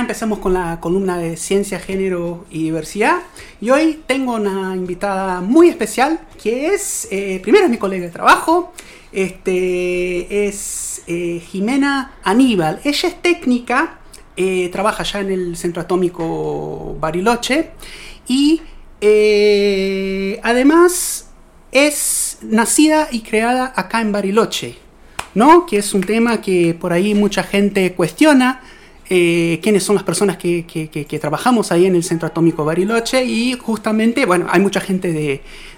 empezamos con la columna de ciencia, género y diversidad. Y hoy tengo una invitada muy especial que es, eh, primero es mi colega de trabajo, este, es eh, Jimena Aníbal. Ella es técnica, eh, trabaja ya en el Centro Atómico Bariloche y además es nacida y creada acá en Bariloche. ¿no? Que es un tema que por ahí mucha gente cuestiona. Eh, quiénes son las personas que, trabajamos ahí en el Centro Atómico Bariloche y justamente, bueno, hay mucha gente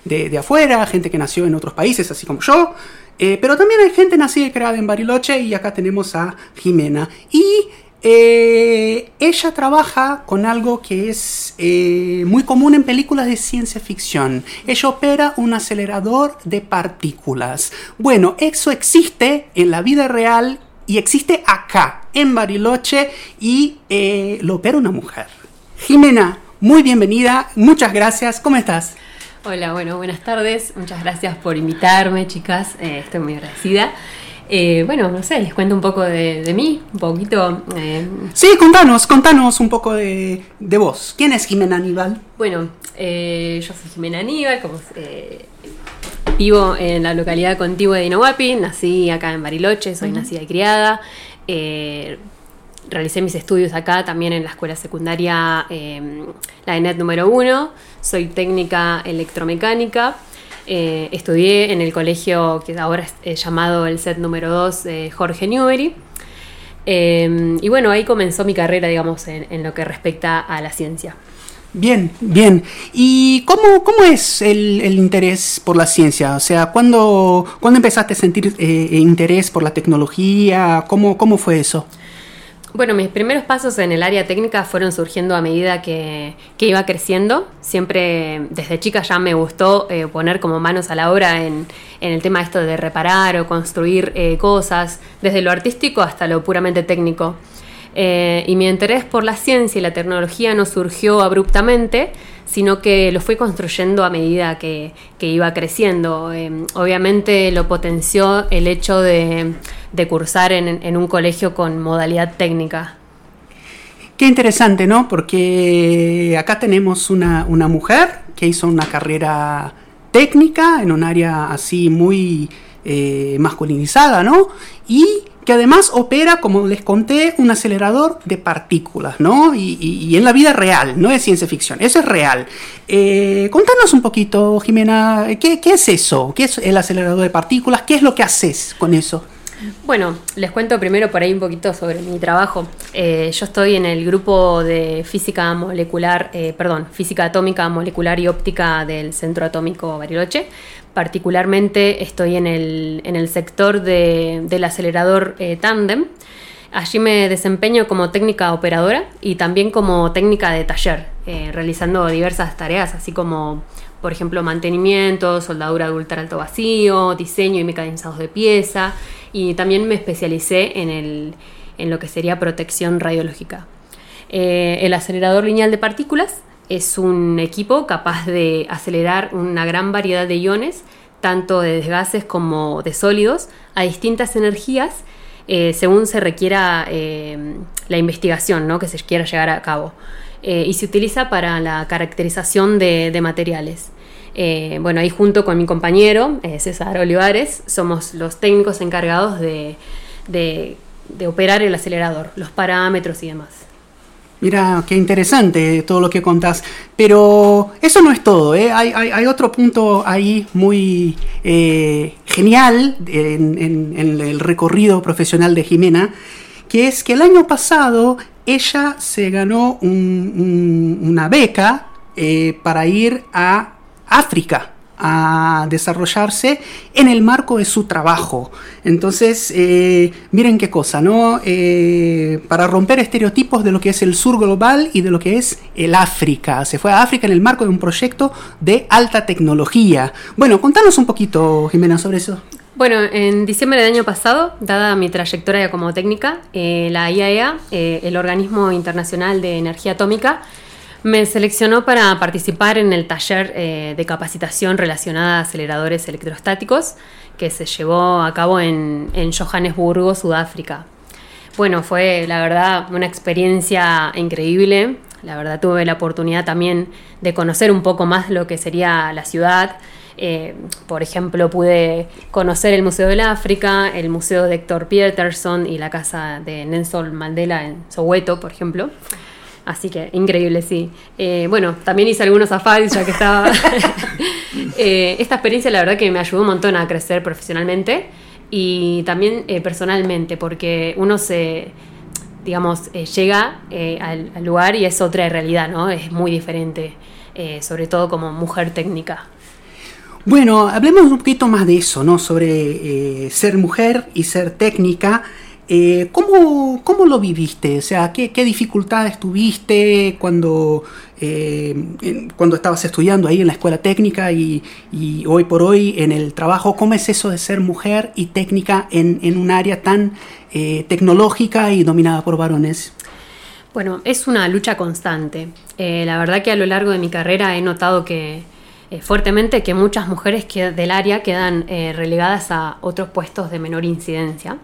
de, afuera, gente que nació en otros países, así como yo, eh, pero también hay gente nacida y creada en Bariloche y acá tenemos a Jimena. Y eh, ella trabaja con algo que es eh, muy común en películas de ciencia ficción. Ella opera un acelerador de partículas. Bueno, eso existe en la vida real y existe acá, en Bariloche, y eh, lo opera una mujer. Jimena, muy bienvenida, muchas gracias, ¿cómo estás? Hola, bueno, buenas tardes, muchas gracias por invitarme, chicas, estoy muy agradecida. Eh, bueno, no sé, les cuento un poco de, mí, un poquito. Eh. Sí, contanos, contanos un poco de, vos. ¿Quién es Jimena Aníbal? Bueno, eh, yo soy Jimena Aníbal, como, vivo en la localidad contigua de Inahuapi, nací acá en Bariloche, soy nacida y criada. realicé mis estudios acá también en la escuela secundaria, la ENET número 1. Soy técnica electromecánica. Eh, estudié en el colegio que ahora es llamado el set número 2 Jorge Newbery. Eh, y bueno, ahí comenzó mi carrera, digamos, en, lo que respecta a la ciencia. Bien, bien. ¿Y cómo, cómo es el, interés por la ciencia? O sea, ¿cuándo, empezaste a sentir eh, interés por la tecnología? ¿Cómo, cómo fue eso? Bueno, mis primeros pasos en el área técnica fueron surgiendo a medida que, iba creciendo. Siempre desde chica ya me gustó eh, poner como manos a la obra en, el tema esto de reparar o construir eh, cosas, desde lo artístico hasta lo puramente técnico. Eh, y mi interés por la ciencia y la tecnología no surgió abruptamente, sino que lo fui construyendo a medida que, iba creciendo. obviamente lo potenció el hecho de de cursar en, un colegio con modalidad técnica. Qué interesante, ¿no? Porque acá tenemos una, mujer que hizo una carrera técnica en un área así muy eh, masculinizada, ¿no? Y que además opera, como les conté, un acelerador de partículas, ¿no? Y, en la vida real, no es ciencia ficción, eso es real. Eh, contanos un poquito, Jimena, ¿qué, ¿qué, es eso? ¿Qué es el acelerador de partículas? ¿Qué es lo que haces con eso? Bueno, les cuento primero por ahí un poquito sobre mi trabajo. Eh, yo estoy en el grupo de física molecular, eh, perdón, física atómica, molecular y óptica del Centro Atómico Bariloche. Particularmente estoy en el, en el sector del acelerador eh, Tandem. Allí me desempeño como técnica operadora y también como técnica de taller, realizando diversas tareas, así como por ejemplo, mantenimiento, soldadura de ultra alto vacío, diseño y mecanizados de pieza, y también me especialicé en, el, en lo que sería protección radiológica. Eh, el acelerador lineal de partículas es un equipo capaz de acelerar una gran variedad de iones, tanto de gases como de sólidos, a distintas energías eh, según se requiera eh, la investigación ¿no? que se quiera llegar a cabo. Y se utiliza para la caracterización de materiales. Eh, bueno, ahí junto con mi compañero, eh, César Olivares, somos los técnicos encargados de, operar el acelerador, los parámetros y demás. Mira, qué interesante todo lo que contás. Pero eso no es todo, ¿eh? hay, otro punto ahí muy genial en, el recorrido profesional de Jimena, que es que el año pasado ella se ganó una beca para ir a África a desarrollarse en el marco de su trabajo. Entonces, eh, miren qué cosa, ¿no? Eh, para romper estereotipos de lo que es el sur global y de lo que es el África. Se fue a África en el marco de un proyecto de alta tecnología. Bueno, contanos un poquito, Jimena, sobre eso. Bueno, en diciembre del año pasado, dada mi trayectoria como técnica, eh, la IAEA, e el Organismo Internacional de Energía Atómica, me seleccionó para participar en el taller eh, de capacitación relacionada a aceleradores electrostáticos que se llevó a cabo en, Johannesburgo, Sudáfrica. Bueno, fue la verdad una experiencia increíble. La verdad tuve la oportunidad también de conocer un poco más lo que sería la ciudad. Eh, por ejemplo, pude conocer el Museo del África, el Museo de Héctor Peterson y la casa de Nelson Mandela en Soweto, por ejemplo. Así que increíble, sí. Eh, bueno, también hice algunos safaris ya que estaba. Eh, esta experiencia, la verdad, que me ayudó un montón a crecer profesionalmente y también personalmente, porque uno se digamos, llega al, al, lugar y es otra realidad, ¿no? Es muy diferente, sobre todo como mujer técnica. Bueno, hablemos un poquito más de eso, ¿no? Sobre eh, ser mujer y ser técnica. Eh, ¿cómo, ¿cómo, lo viviste? O sea, ¿qué, qué dificultades tuviste cuando, eh, cuando estabas estudiando ahí en la escuela técnica y, hoy por hoy en el trabajo? ¿Cómo es eso de ser mujer y técnica en, en un área tan tecnológica y dominada por varones? Bueno, es una lucha constante. la verdad que a lo largo de mi carrera he notado que eh, fuertemente que muchas mujeres que del área quedan eh, relegadas a otros puestos de menor incidencia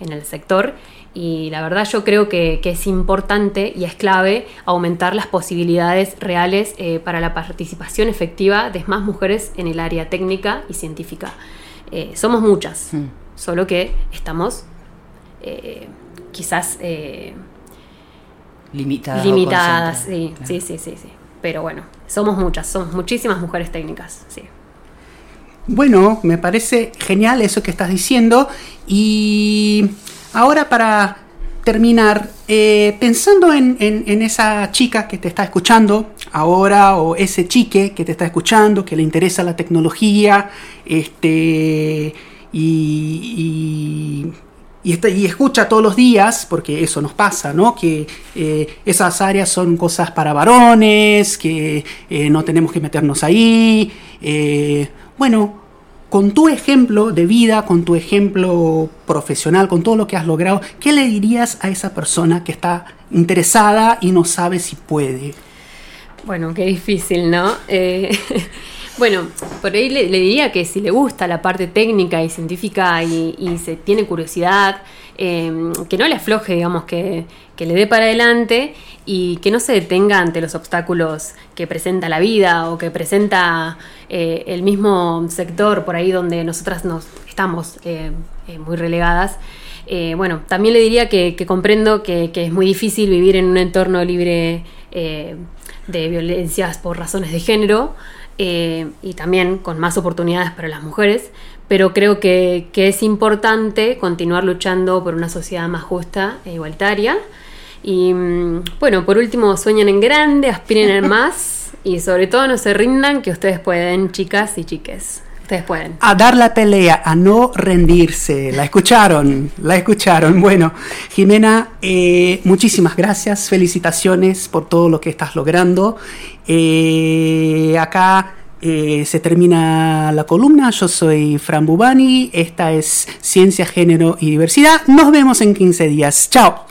en el sector y la verdad yo creo que, es importante y es clave aumentar las posibilidades reales eh, para la participación efectiva de más mujeres en el área técnica y científica. somos muchas, mm. solo que estamos quizás limitadas. Limitadas, sí, sí, sí, sí, sí pero bueno, somos muchas, somos muchísimas mujeres técnicas, sí. Bueno, me parece genial eso que estás diciendo. Y ahora para terminar, eh, pensando en, esa chica que te está escuchando ahora o ese chique que te está escuchando, que le interesa la tecnología, este, y y, escucha todos los días, porque eso nos pasa, ¿no? Que eh, esas áreas son cosas para varones, que eh, no tenemos que meternos ahí. Eh, bueno, con tu ejemplo de vida, con tu ejemplo profesional, con todo lo que has logrado, ¿qué le dirías a esa persona que está interesada y no sabe si puede? Bueno, qué difícil, ¿no? Bueno, por ahí le, diría que si le gusta la parte técnica y científica y, se tiene curiosidad, em, que no le afloje, digamos, que, le dé para adelante y que no se detenga ante los obstáculos que presenta la vida o que presenta eh, el mismo sector por ahí donde nosotras nos estamos eh, eh, muy relegadas. bueno, también le diría que, comprendo que, que, es muy difícil vivir en un entorno libre de violencias por razones de género. Eh, y también con más oportunidades para las mujeres, pero creo que, es importante continuar luchando por una sociedad más justa e igualitaria. Y mm, bueno, por último, sueñen en grande, aspiren en más y sobre todo no se rindan, que ustedes pueden, chicas y chiques. Ustedes pueden. A dar la pelea, a no rendirse. La escucharon, la escucharon. Bueno, Jimena, eh, muchísimas gracias, felicitaciones por todo lo que estás logrando. Eh, acá eh, se termina la columna. Yo soy Fran Bubani. Esta es Ciencia, Género y Diversidad. Nos vemos en 15 días. Chao.